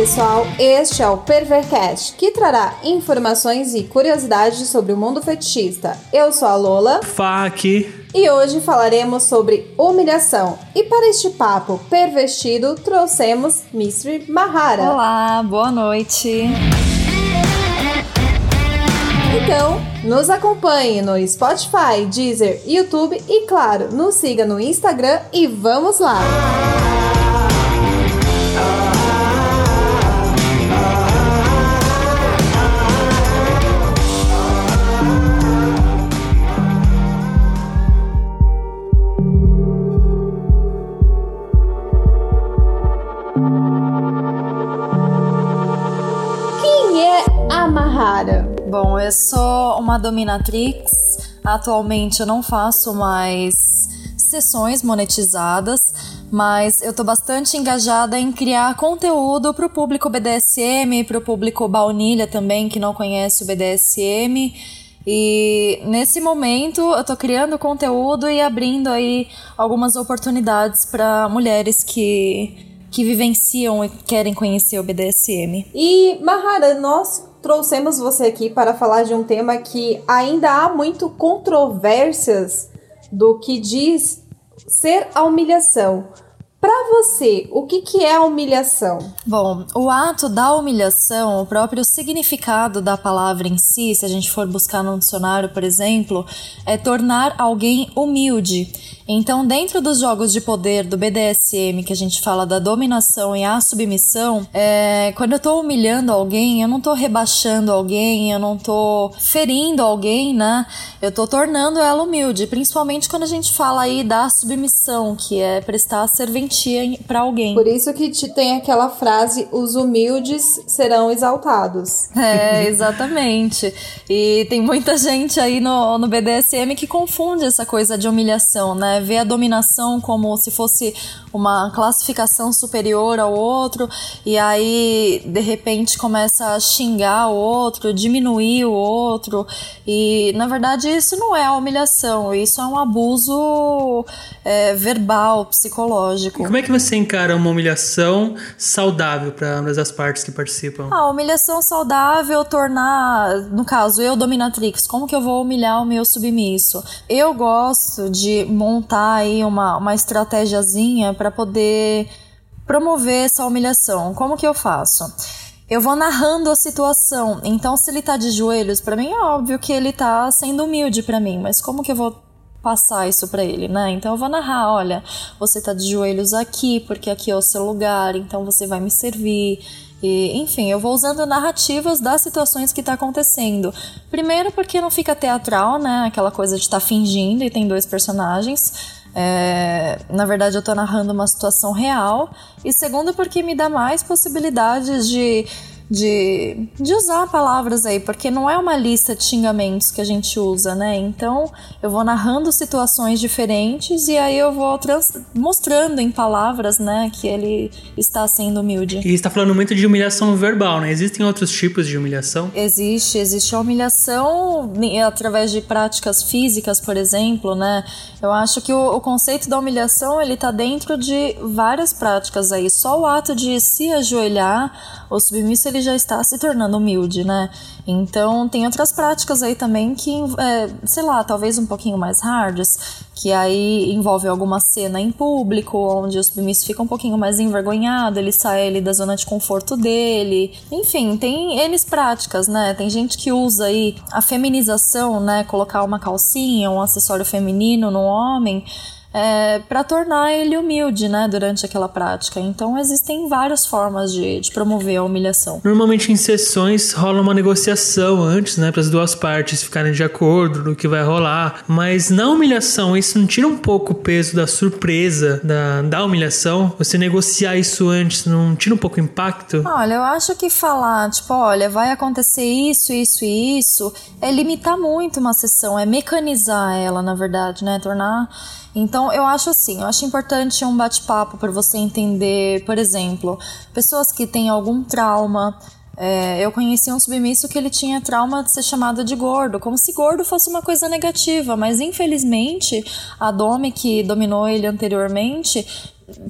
pessoal, este é o Pervercast, que trará informações e curiosidades sobre o mundo fetichista. Eu sou a Lola. Fac. E hoje falaremos sobre humilhação. E para este papo pervertido, trouxemos Mystery Mahara. Olá, boa noite. Então, nos acompanhe no Spotify, Deezer, YouTube e, claro, nos siga no Instagram e vamos lá! Bom, eu sou uma dominatrix. Atualmente eu não faço mais sessões monetizadas, mas eu tô bastante engajada em criar conteúdo para o público BDSM, para o público baunilha também que não conhece o BDSM. E nesse momento eu tô criando conteúdo e abrindo aí algumas oportunidades para mulheres que que vivenciam e querem conhecer o BDSM. E Mahara, nós trouxemos você aqui para falar de um tema que ainda há muito controvérsias do que diz ser a humilhação. Para você, o que, que é a humilhação? Bom, o ato da humilhação, o próprio significado da palavra em si, se a gente for buscar no dicionário, por exemplo, é tornar alguém humilde. Então, dentro dos jogos de poder do BDSM, que a gente fala da dominação e a submissão, é, quando eu tô humilhando alguém, eu não tô rebaixando alguém, eu não tô ferindo alguém, né? Eu tô tornando ela humilde, principalmente quando a gente fala aí da submissão, que é prestar serventia para alguém. Por isso que te tem aquela frase: os humildes serão exaltados. É, exatamente. e tem muita gente aí no, no BDSM que confunde essa coisa de humilhação, né? Vê a dominação como se fosse uma classificação superior ao outro, e aí de repente começa a xingar o outro, diminuir o outro, e na verdade isso não é humilhação, isso é um abuso é, verbal, psicológico. E como é que você encara uma humilhação saudável para ambas as partes que participam? A humilhação saudável tornar, no caso, eu dominatrix, como que eu vou humilhar o meu submisso? Eu gosto de montar aí uma, uma estratégiazinha para poder promover essa humilhação. Como que eu faço? Eu vou narrando a situação. Então, se ele tá de joelhos, para mim é óbvio que ele tá sendo humilde para mim, mas como que eu vou passar isso para ele, né? Então eu vou narrar, olha, você tá de joelhos aqui, porque aqui é o seu lugar, então você vai me servir. E, enfim, eu vou usando narrativas das situações que tá acontecendo. Primeiro porque não fica teatral, né? Aquela coisa de estar tá fingindo e tem dois personagens. É, na verdade, eu tô narrando uma situação real. E segundo, porque me dá mais possibilidades de de, de usar palavras aí, porque não é uma lista de xingamentos que a gente usa, né? Então eu vou narrando situações diferentes e aí eu vou mostrando em palavras, né, que ele está sendo humilde. E está falando muito de humilhação verbal, né? Existem outros tipos de humilhação? Existe, existe a humilhação através de práticas físicas, por exemplo, né? Eu acho que o, o conceito da humilhação ele tá dentro de várias práticas aí. Só o ato de se ajoelhar, o submisso ele já está se tornando humilde, né? Então tem outras práticas aí também que, é, sei lá, talvez um pouquinho mais hards, que aí envolve alguma cena em público, onde o submisso fica um pouquinho mais envergonhado, ele sai ali da zona de conforto dele. Enfim, tem eles práticas, né? Tem gente que usa aí a feminização, né? Colocar uma calcinha, um acessório feminino no homem é, para tornar ele humilde, né, durante aquela prática. Então existem várias formas de, de promover a humilhação. Normalmente em sessões rola uma negociação antes, né, para as duas partes ficarem de acordo no que vai rolar. Mas na humilhação isso não tira um pouco o peso da surpresa da, da humilhação? Você negociar isso antes não tira um pouco o impacto? Olha, eu acho que falar tipo, olha, vai acontecer isso, isso e isso, é limitar muito uma sessão, é mecanizar ela, na verdade, né, tornar então, eu acho assim, eu acho importante um bate-papo para você entender, por exemplo, pessoas que têm algum trauma. É, eu conheci um submisso que ele tinha trauma de ser chamado de gordo, como se gordo fosse uma coisa negativa, mas infelizmente a Domi que dominou ele anteriormente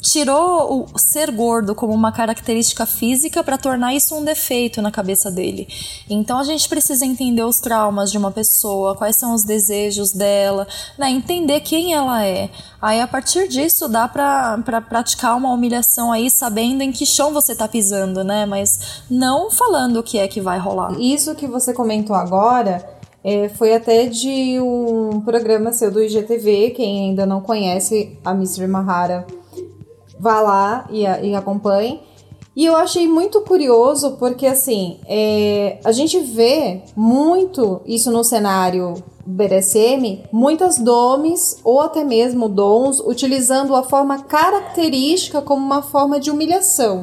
tirou o ser gordo como uma característica física para tornar isso um defeito na cabeça dele. Então a gente precisa entender os traumas de uma pessoa, quais são os desejos dela, né? entender quem ela é. Aí a partir disso dá para pra praticar uma humilhação aí sabendo em que chão você tá pisando, né? Mas não falando o que é que vai rolar. Isso que você comentou agora é, foi até de um programa seu do IGTV. Quem ainda não conhece a Mr. Mahara, vá lá e, e acompanhe. E eu achei muito curioso porque, assim, é, a gente vê muito isso no cenário BDSM, muitas domes ou até mesmo dons utilizando a forma característica como uma forma de humilhação.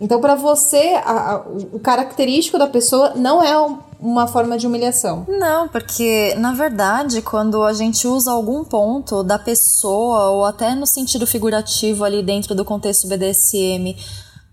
Então, para você, a, a, o característico da pessoa não é uma forma de humilhação. Não, porque na verdade, quando a gente usa algum ponto da pessoa, ou até no sentido figurativo ali dentro do contexto BDSM,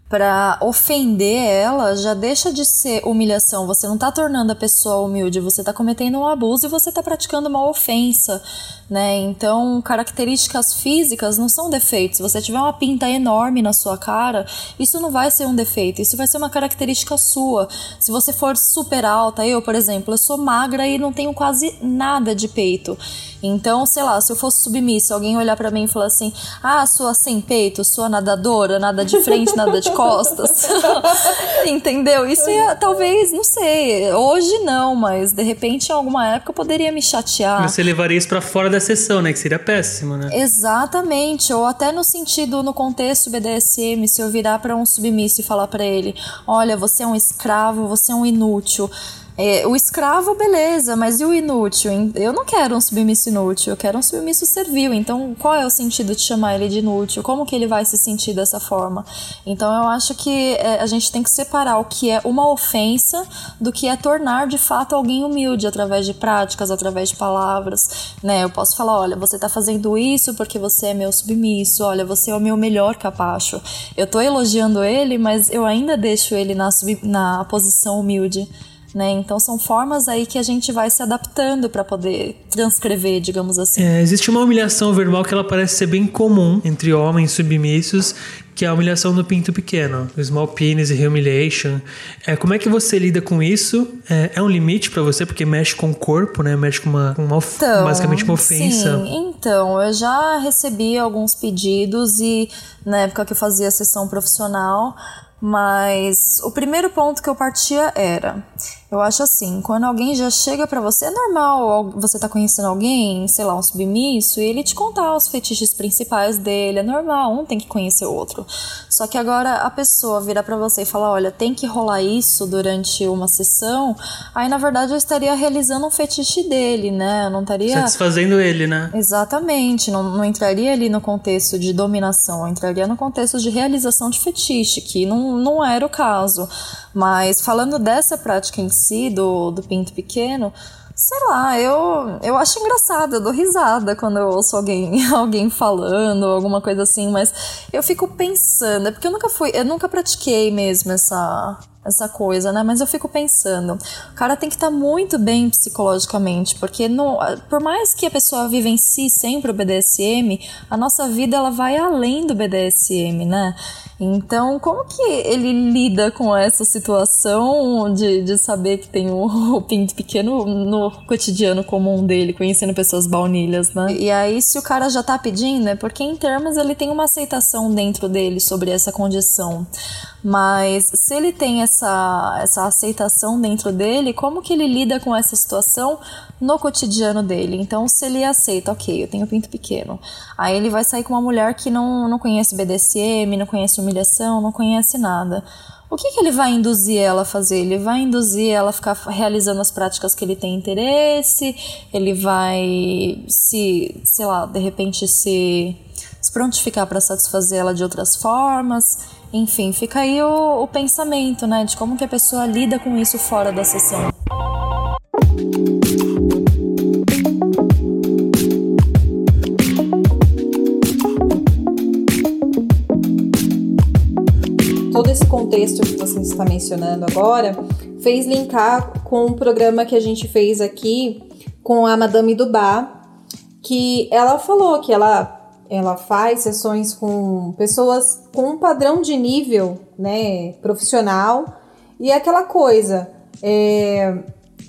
para ofender ela, já deixa de ser humilhação. Você não está tornando a pessoa humilde, você está cometendo um abuso e você está praticando uma ofensa, né? Então, características físicas não são defeitos. Se você tiver uma pinta enorme na sua cara, isso não vai ser um defeito, isso vai ser uma característica sua. Se você for super alta, eu, por exemplo, eu sou magra e não tenho quase nada de peito. Então, sei lá, se eu fosse submissa, alguém olhar para mim e falar assim: "Ah, sua sem peito, sua nadadora, nada de frente, nada de costas". Entendeu? Isso ia, talvez, não sei, hoje não, mas de repente em alguma época poderia me chatear. Você levaria isso para fora da sessão, né, que seria péssimo, né? Exatamente, ou até no sentido no contexto BDSM, se eu virar para um submisso e falar para ele: "Olha, você é um escravo, você é um inútil". É, o escravo, beleza, mas e o inútil? Eu não quero um submisso inútil, eu quero um submisso servil. Então, qual é o sentido de chamar ele de inútil? Como que ele vai se sentir dessa forma? Então, eu acho que é, a gente tem que separar o que é uma ofensa do que é tornar de fato alguém humilde através de práticas, através de palavras. Né? Eu posso falar: olha, você está fazendo isso porque você é meu submisso, olha, você é o meu melhor capacho. Eu estou elogiando ele, mas eu ainda deixo ele na, na posição humilde né? Então são formas aí que a gente vai se adaptando para poder transcrever, digamos assim. É, existe uma humilhação verbal que ela parece ser bem comum entre homens submissos, que é a humilhação do pinto pequeno, o small penis e humiliation. É, como é que você lida com isso? É, é um limite para você porque mexe com o corpo, né? Mexe com uma, uma então, basicamente uma ofensa. Sim, então eu já recebi alguns pedidos e na época que eu fazia sessão profissional mas o primeiro ponto que eu partia era eu acho assim, quando alguém já chega para você, é normal você tá conhecendo alguém, sei lá, um submisso, e ele te contar os fetiches principais dele, é normal, um tem que conhecer o outro. Só que agora a pessoa virar para você e falar, olha, tem que rolar isso durante uma sessão, aí na verdade eu estaria realizando um fetiche dele, né? Eu não estaria... Satisfazendo ele, né? Exatamente, não, não entraria ali no contexto de dominação, eu entraria no contexto de realização de fetiche, que não, não era o caso. Mas falando dessa prática em si, do, do pinto pequeno, sei lá, eu, eu acho engraçado, eu dou risada quando eu ouço alguém, alguém falando, alguma coisa assim, mas eu fico pensando, é porque eu nunca fui, eu nunca pratiquei mesmo essa, essa coisa, né? Mas eu fico pensando, o cara tem que estar tá muito bem psicologicamente, porque no, por mais que a pessoa vivencie sempre o BDSM, a nossa vida ela vai além do BDSM, né? Então, como que ele lida com essa situação de, de saber que tem o, o pinto pequeno no cotidiano comum dele, conhecendo pessoas baunilhas, né? E aí, se o cara já tá pedindo, é porque em termos ele tem uma aceitação dentro dele sobre essa condição. Mas se ele tem essa, essa aceitação dentro dele, como que ele lida com essa situação no cotidiano dele? Então, se ele aceita, ok, eu tenho pinto pequeno. Aí ele vai sair com uma mulher que não, não conhece BDSM, não conhece humilhação, não conhece nada. O que, que ele vai induzir ela a fazer? Ele vai induzir ela a ficar realizando as práticas que ele tem interesse, ele vai se, sei lá, de repente se, se prontificar para satisfazer ela de outras formas. Enfim, fica aí o, o pensamento, né, de como que a pessoa lida com isso fora da sessão. Contexto que você está mencionando agora fez linkar com um programa que a gente fez aqui com a Madame Dubá, que ela falou que ela ela faz sessões com pessoas com um padrão de nível, né, profissional. E é aquela coisa, é,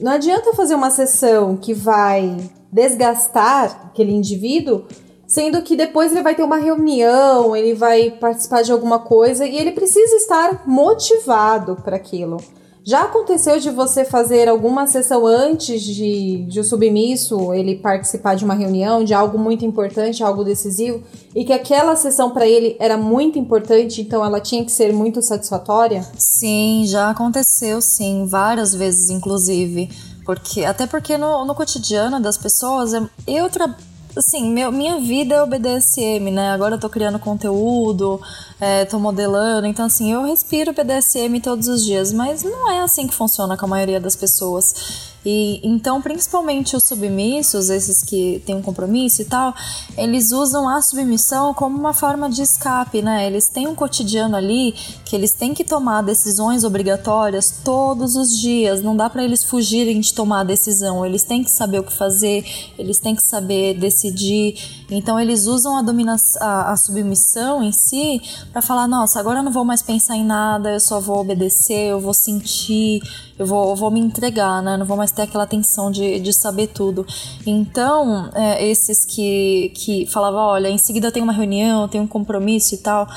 não adianta fazer uma sessão que vai desgastar aquele indivíduo, sendo que depois ele vai ter uma reunião, ele vai participar de alguma coisa e ele precisa estar motivado para aquilo. Já aconteceu de você fazer alguma sessão antes de, de o submisso ele participar de uma reunião, de algo muito importante, algo decisivo, e que aquela sessão para ele era muito importante, então ela tinha que ser muito satisfatória? Sim, já aconteceu, sim, várias vezes, inclusive. Porque, até porque no, no cotidiano das pessoas, eu, tra assim, meu, minha vida é o BDSM, né? Agora eu tô criando conteúdo, é, tô modelando, então assim, eu respiro BDSM todos os dias, mas não é assim que funciona com a maioria das pessoas. E então, principalmente os submissos, esses que têm um compromisso e tal, eles usam a submissão como uma forma de escape, né? Eles têm um cotidiano ali que eles têm que tomar decisões obrigatórias todos os dias. Não dá para eles fugirem de tomar a decisão. Eles têm que saber o que fazer, eles têm que saber decidir. Então, eles usam a dominação, a, a submissão em si para falar: nossa, agora eu não vou mais pensar em nada, eu só vou obedecer, eu vou sentir eu vou, eu vou me entregar, né? Não vou mais ter aquela tensão de, de saber tudo. Então, é, esses que, que falavam, olha, em seguida tem uma reunião, tem um compromisso e tal.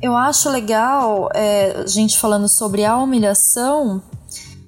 Eu acho legal é, a gente falando sobre a humilhação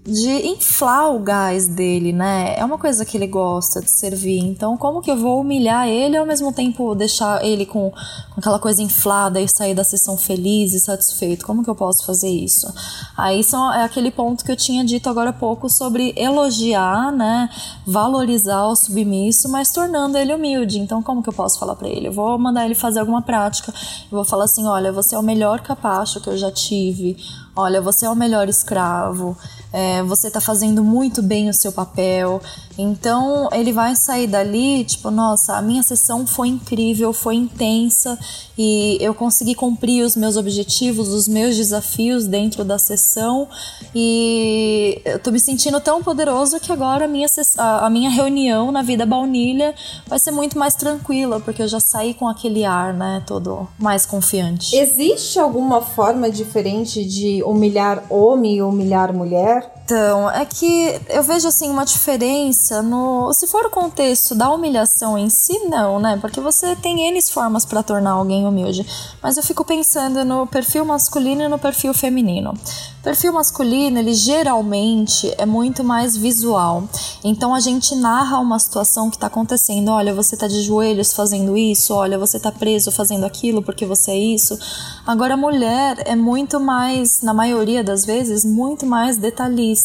de inflar o gás dele, né? É uma coisa que ele gosta de servir. Então, como que eu vou humilhar ele ao mesmo tempo deixar ele com, com aquela coisa inflada e sair da sessão feliz e satisfeito? Como que eu posso fazer isso? Aí são, é aquele ponto que eu tinha dito agora há pouco sobre elogiar, né? Valorizar o submisso, mas tornando ele humilde. Então, como que eu posso falar para ele? Eu vou mandar ele fazer alguma prática. Eu vou falar assim: olha, você é o melhor capacho que eu já tive. Olha, você é o melhor escravo é, você está fazendo muito bem o seu papel. Então ele vai sair dali, tipo, nossa, a minha sessão foi incrível, foi intensa e eu consegui cumprir os meus objetivos, os meus desafios dentro da sessão e eu tô me sentindo tão poderoso que agora a minha, a minha reunião na vida baunilha vai ser muito mais tranquila, porque eu já saí com aquele ar, né, todo mais confiante. Existe alguma forma diferente de humilhar homem e humilhar mulher? Então, é que eu vejo assim uma diferença no. Se for o contexto da humilhação em si, não, né? Porque você tem N formas para tornar alguém humilde. Mas eu fico pensando no perfil masculino e no perfil feminino. O perfil masculino, ele geralmente é muito mais visual. Então a gente narra uma situação que está acontecendo. Olha, você está de joelhos fazendo isso, olha, você está preso fazendo aquilo porque você é isso. Agora a mulher é muito mais, na maioria das vezes, muito mais detalhista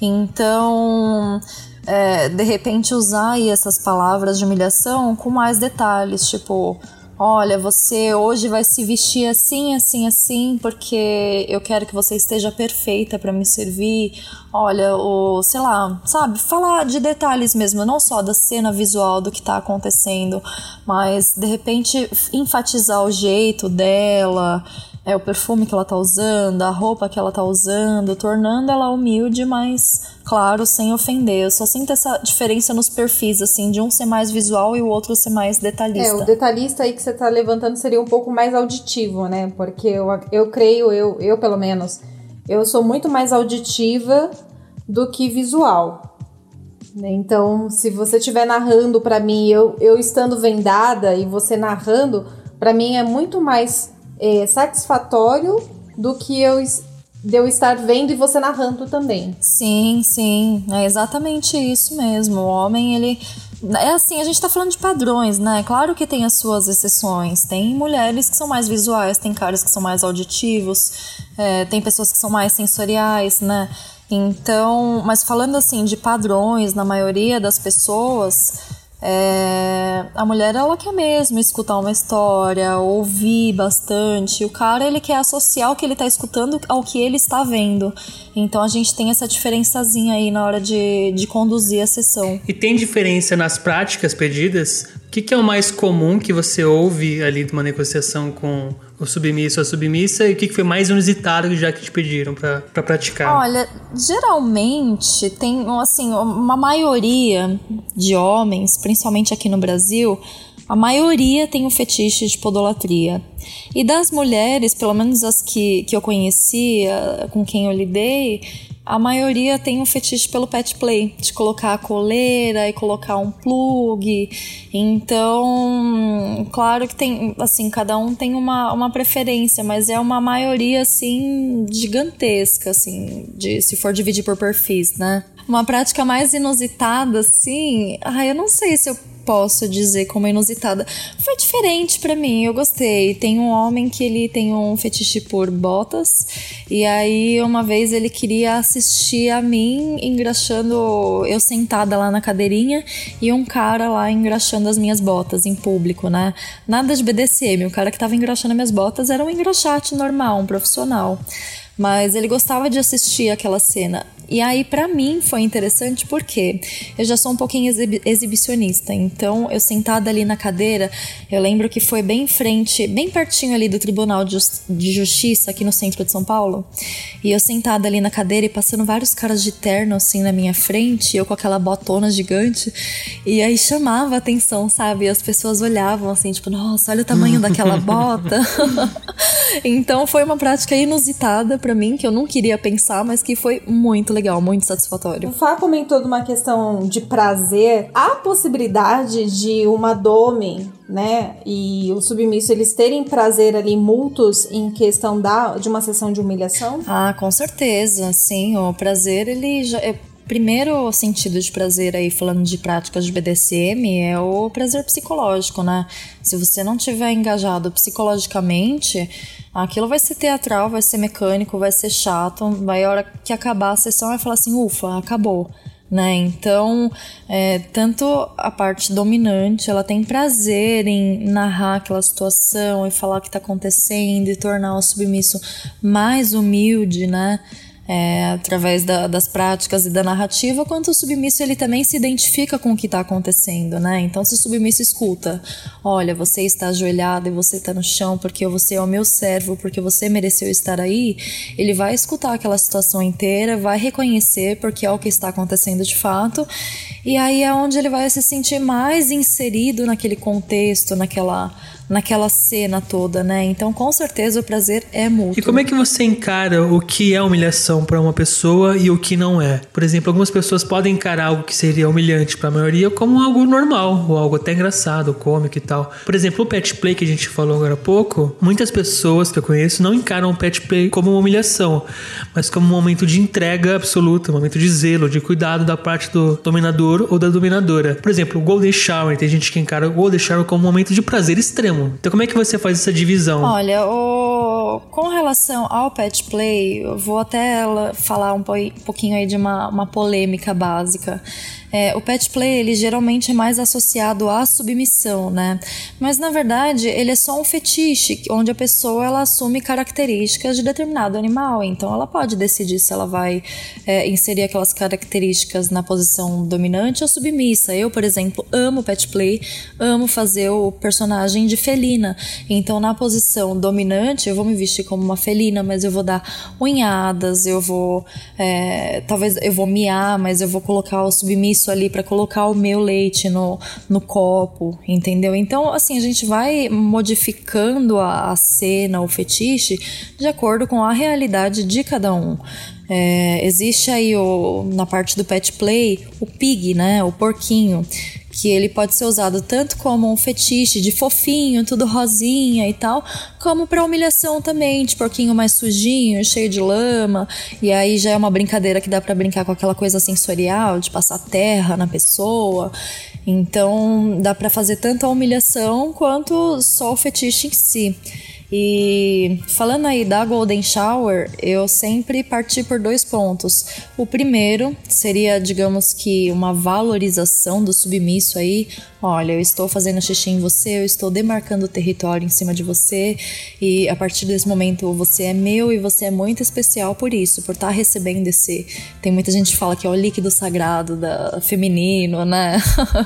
Então, é, de repente, usar essas palavras de humilhação com mais detalhes, tipo, olha, você hoje vai se vestir assim, assim, assim, porque eu quero que você esteja perfeita para me servir. Olha, o, sei lá, sabe, falar de detalhes mesmo, não só da cena visual do que tá acontecendo, mas de repente enfatizar o jeito dela, é o perfume que ela tá usando, a roupa que ela tá usando, tornando ela humilde, mas claro, sem ofender. Eu só sinto essa diferença nos perfis, assim, de um ser mais visual e o outro ser mais detalhista. É, o detalhista aí que você tá levantando seria um pouco mais auditivo, né? Porque eu, eu creio, eu, eu pelo menos, eu sou muito mais auditiva do que visual. Então, se você estiver narrando para mim, eu, eu estando vendada e você narrando, para mim é muito mais é, satisfatório do que eu de eu estar vendo e você narrando também. Sim, sim, é exatamente isso mesmo. O homem, ele. É assim, a gente tá falando de padrões, né? Claro que tem as suas exceções. Tem mulheres que são mais visuais, tem caras que são mais auditivos, é, tem pessoas que são mais sensoriais, né? Então, mas falando assim de padrões, na maioria das pessoas, é, a mulher ela quer mesmo escutar uma história, ouvir bastante. O cara ele quer associar o que ele está escutando ao que ele está vendo. Então a gente tem essa diferençazinha aí na hora de, de conduzir a sessão. E tem diferença nas práticas pedidas? O que, que, é o mais comum que você ouve ali de uma negociação com o submisso ou a submissa e o que, que foi mais inusitado já que te pediram para praticar? Olha, geralmente tem assim uma maioria de homens, principalmente aqui no Brasil, a maioria tem o fetiche de podolatria. E das mulheres, pelo menos as que, que eu conhecia, com quem eu lidei, a maioria tem um fetiche pelo pet play, de colocar a coleira e colocar um plug. Então, claro que tem, assim, cada um tem uma, uma preferência, mas é uma maioria, assim, gigantesca, assim, de, se for dividir por perfis, né? Uma prática mais inusitada, assim, ah, eu não sei se eu posso dizer como inusitada. Foi diferente para mim, eu gostei. Tem um homem que ele tem um fetiche por botas, e aí uma vez ele queria assistir a mim engraxando, eu sentada lá na cadeirinha e um cara lá engraxando as minhas botas em público, né? Nada de BDSM, o cara que tava engraxando minhas botas era um engraxate normal, um profissional. Mas ele gostava de assistir aquela cena. E aí, para mim, foi interessante porque eu já sou um pouquinho exibicionista. Então, eu sentada ali na cadeira, eu lembro que foi bem em frente, bem pertinho ali do Tribunal de Justiça, aqui no centro de São Paulo. E eu sentada ali na cadeira e passando vários caras de terno, assim, na minha frente, eu com aquela botona gigante. E aí chamava a atenção, sabe? E as pessoas olhavam assim, tipo, nossa, olha o tamanho daquela bota. então, foi uma prática inusitada para mim, que eu não queria pensar, mas que foi muito legal, muito satisfatório. O Fá comentou de uma questão de prazer. Há possibilidade de uma dome, né, e o submisso eles terem prazer ali mútuos em questão da, de uma sessão de humilhação? Ah, com certeza, sim. O prazer, ele já. É primeiro sentido de prazer aí, falando de práticas de BDSM, é o prazer psicológico, né? Se você não tiver engajado psicologicamente, aquilo vai ser teatral, vai ser mecânico, vai ser chato, vai a hora que acabar a sessão vai falar assim, ufa, acabou. Né? Então, é, tanto a parte dominante, ela tem prazer em narrar aquela situação e falar o que está acontecendo e tornar o submisso mais humilde, né? É, através da, das práticas e da narrativa, quanto o submisso ele também se identifica com o que está acontecendo, né? Então, se o submisso escuta, olha, você está ajoelhado e você está no chão porque você é o meu servo, porque você mereceu estar aí, ele vai escutar aquela situação inteira, vai reconhecer porque é o que está acontecendo de fato, e aí é onde ele vai se sentir mais inserido naquele contexto, naquela naquela cena toda, né? Então, com certeza, o prazer é mútuo. E como é que você encara o que é humilhação para uma pessoa e o que não é? Por exemplo, algumas pessoas podem encarar algo que seria humilhante para a maioria como algo normal, ou algo até engraçado, cômico e tal. Por exemplo, o pet play que a gente falou agora há pouco, muitas pessoas que eu conheço não encaram o pet play como uma humilhação, mas como um momento de entrega absoluta, um momento de zelo, de cuidado da parte do dominador ou da dominadora. Por exemplo, o golden shower, tem gente que encara o golden shower como um momento de prazer extremo então, como é que você faz essa divisão? Olha, o... com relação ao pet play, eu vou até falar um pouquinho aí de uma, uma polêmica básica. É, o pet play, ele geralmente é mais associado à submissão, né? Mas na verdade, ele é só um fetiche, onde a pessoa ela assume características de determinado animal. Então, ela pode decidir se ela vai é, inserir aquelas características na posição dominante ou submissa. Eu, por exemplo, amo pet play, amo fazer o personagem de felina. Então, na posição dominante, eu vou me vestir como uma felina, mas eu vou dar unhadas, eu vou. É, talvez eu vou miar, mas eu vou colocar o submisso isso ali para colocar o meu leite no, no copo, entendeu? Então, assim, a gente vai modificando a, a cena, o fetiche, de acordo com a realidade de cada um. É, existe aí o, na parte do pet play o pig, né? O porquinho que ele pode ser usado tanto como um fetiche de fofinho, tudo rosinha e tal, como para humilhação também, de porquinho mais sujinho, cheio de lama, e aí já é uma brincadeira que dá para brincar com aquela coisa sensorial, de passar terra na pessoa. Então, dá para fazer tanto a humilhação quanto só o fetiche em si. E falando aí da Golden Shower, eu sempre parti por dois pontos. O primeiro seria, digamos que, uma valorização do submisso aí. Olha, eu estou fazendo xixi em você, eu estou demarcando o território em cima de você, e a partir desse momento você é meu e você é muito especial por isso, por estar recebendo esse. Tem muita gente que fala que é o líquido sagrado da feminino, né?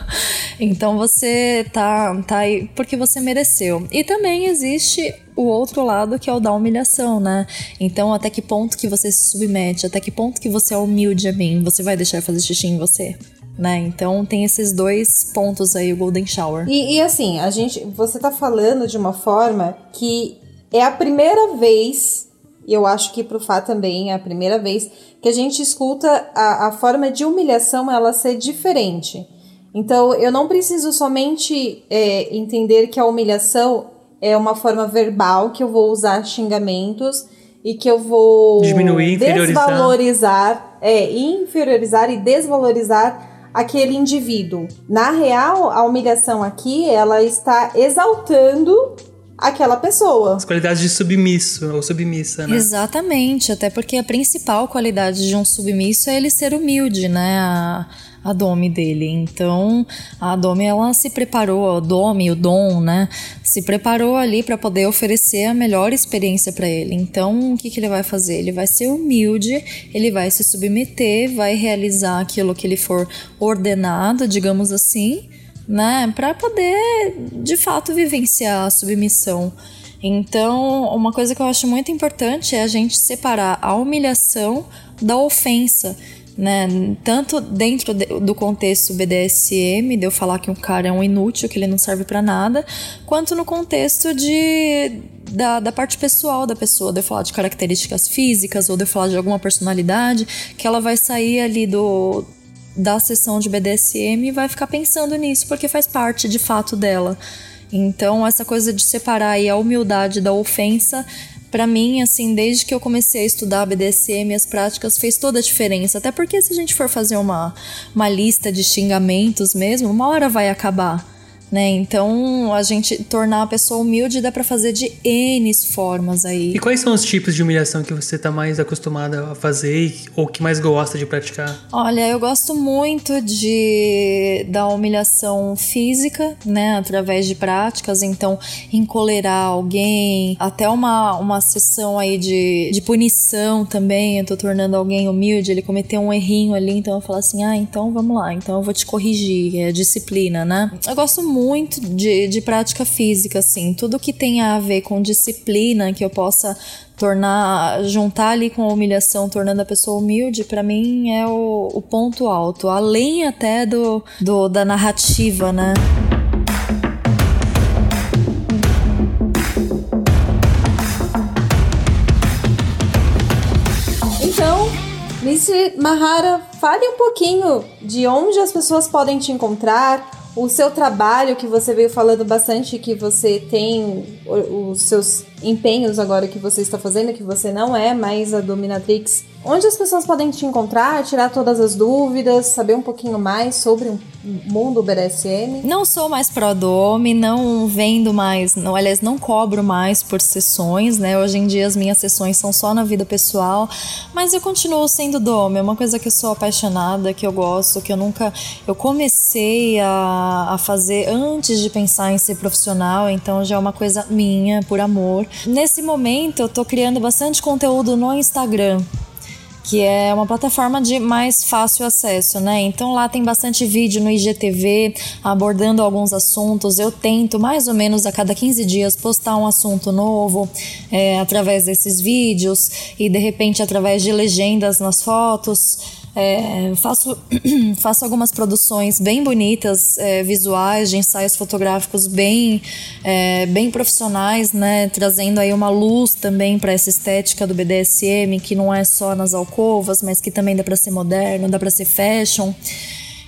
então você tá, tá aí porque você mereceu. E também existe o outro lado que é o da humilhação, né? Então, até que ponto que você se submete, até que ponto que você é humilde a mim, você vai deixar eu fazer xixi em você? Né? Então tem esses dois pontos aí, o Golden Shower. E, e assim, a gente, você tá falando de uma forma que é a primeira vez, e eu acho que pro Fá também é a primeira vez, que a gente escuta a, a forma de humilhação ela ser diferente. Então, eu não preciso somente é, entender que a humilhação é uma forma verbal, que eu vou usar xingamentos e que eu vou Diminuir, desvalorizar, é, inferiorizar e desvalorizar aquele indivíduo. Na real, a humilhação aqui, ela está exaltando aquela pessoa. As qualidades de submisso ou submissa, né? Exatamente, até porque a principal qualidade de um submisso é ele ser humilde, né? A a Domi dele. Então, a Domi ela se preparou, a Domi, o Dom, né, se preparou ali para poder oferecer a melhor experiência para ele. Então, o que, que ele vai fazer? Ele vai ser humilde, ele vai se submeter, vai realizar aquilo que ele for ordenado, digamos assim, né, para poder de fato vivenciar a submissão. Então, uma coisa que eu acho muito importante é a gente separar a humilhação da ofensa né? Tanto dentro de, do contexto BDSM, de eu falar que um cara é um inútil, que ele não serve para nada, quanto no contexto de da, da parte pessoal da pessoa, de eu falar de características físicas ou de eu falar de alguma personalidade, que ela vai sair ali do da sessão de BDSM e vai ficar pensando nisso, porque faz parte de fato dela. Então, essa coisa de separar a humildade da ofensa para mim, assim, desde que eu comecei a estudar BDSM, as práticas fez toda a diferença. Até porque se a gente for fazer uma, uma lista de xingamentos mesmo, uma hora vai acabar né? Então, a gente tornar a pessoa humilde dá para fazer de N formas aí. E quais são os tipos de humilhação que você tá mais acostumada a fazer ou que mais gosta de praticar? Olha, eu gosto muito de da humilhação física, né, através de práticas, então encolerar alguém, até uma, uma sessão aí de, de punição também, eu tô tornando alguém humilde, ele cometeu um errinho ali, então eu falo assim: "Ah, então vamos lá, então eu vou te corrigir", é disciplina, né? Eu gosto muito muito de, de prática física, assim. Tudo que tem a ver com disciplina, que eu possa tornar, juntar ali com a humilhação, tornando a pessoa humilde, para mim é o, o, ponto alto. Além até do, do da narrativa, né? Então, Miss Mahara, fale um pouquinho de onde as pessoas podem te encontrar, o seu trabalho, que você veio falando bastante, que você tem os seus empenhos agora que você está fazendo, que você não é mais a Dominatrix Onde as pessoas podem te encontrar, tirar todas as dúvidas, saber um pouquinho mais sobre o mundo BDSM? Não sou mais pro Dome, não vendo mais, não, aliás, não cobro mais por sessões, né? Hoje em dia as minhas sessões são só na vida pessoal, mas eu continuo sendo Dome, é uma coisa que eu sou apaixonada, que eu gosto, que eu nunca. Eu comecei a, a fazer antes de pensar em ser profissional, então já é uma coisa minha, por amor. Nesse momento eu tô criando bastante conteúdo no Instagram que é uma plataforma de mais fácil acesso, né? Então lá tem bastante vídeo no IGTV abordando alguns assuntos. Eu tento mais ou menos a cada 15 dias postar um assunto novo é, através desses vídeos e de repente através de legendas nas fotos. É, faço, faço algumas produções bem bonitas, é, visuais, de ensaios fotográficos bem, é, bem profissionais, né? Trazendo aí uma luz também para essa estética do BDSM, que não é só nas alcovas, mas que também dá para ser moderno, dá para ser fashion.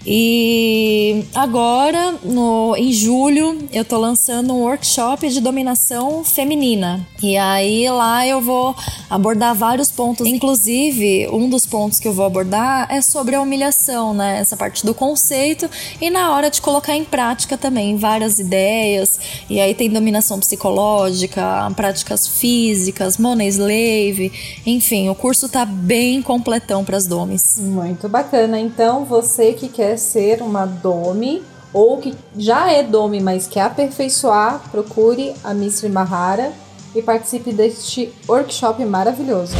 E agora, no, em julho, eu tô lançando um workshop de dominação feminina. E aí lá eu vou abordar vários pontos. Inclusive, um dos pontos que eu vou abordar é sobre a humilhação, né? Essa parte do conceito e na hora de colocar em prática também várias ideias. E aí tem dominação psicológica, práticas físicas, money slave, enfim, o curso tá bem completão para as domes. Muito bacana. Então, você que quer quer ser uma Domi ou que já é Domi, mas quer aperfeiçoar, procure a Mistri Mahara e participe deste workshop maravilhoso.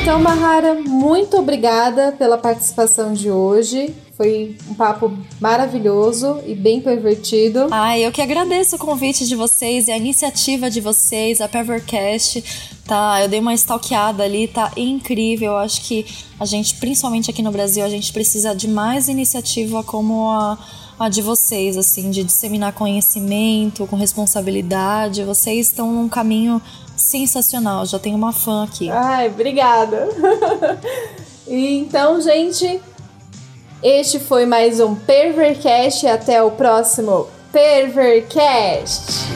Então, Mahara, muito obrigada pela participação de hoje. Foi um papo maravilhoso e bem pervertido. Ah, eu que agradeço o convite de vocês e a iniciativa de vocês, a Pervercast Tá, eu dei uma stalkeada ali, tá incrível. Eu acho que a gente, principalmente aqui no Brasil, a gente precisa de mais iniciativa como a, a de vocês, assim, de disseminar conhecimento com responsabilidade. Vocês estão num caminho sensacional. Já tenho uma fã aqui. Ai, obrigada. então, gente, este foi mais um Pervercast. Até o próximo Pervercast.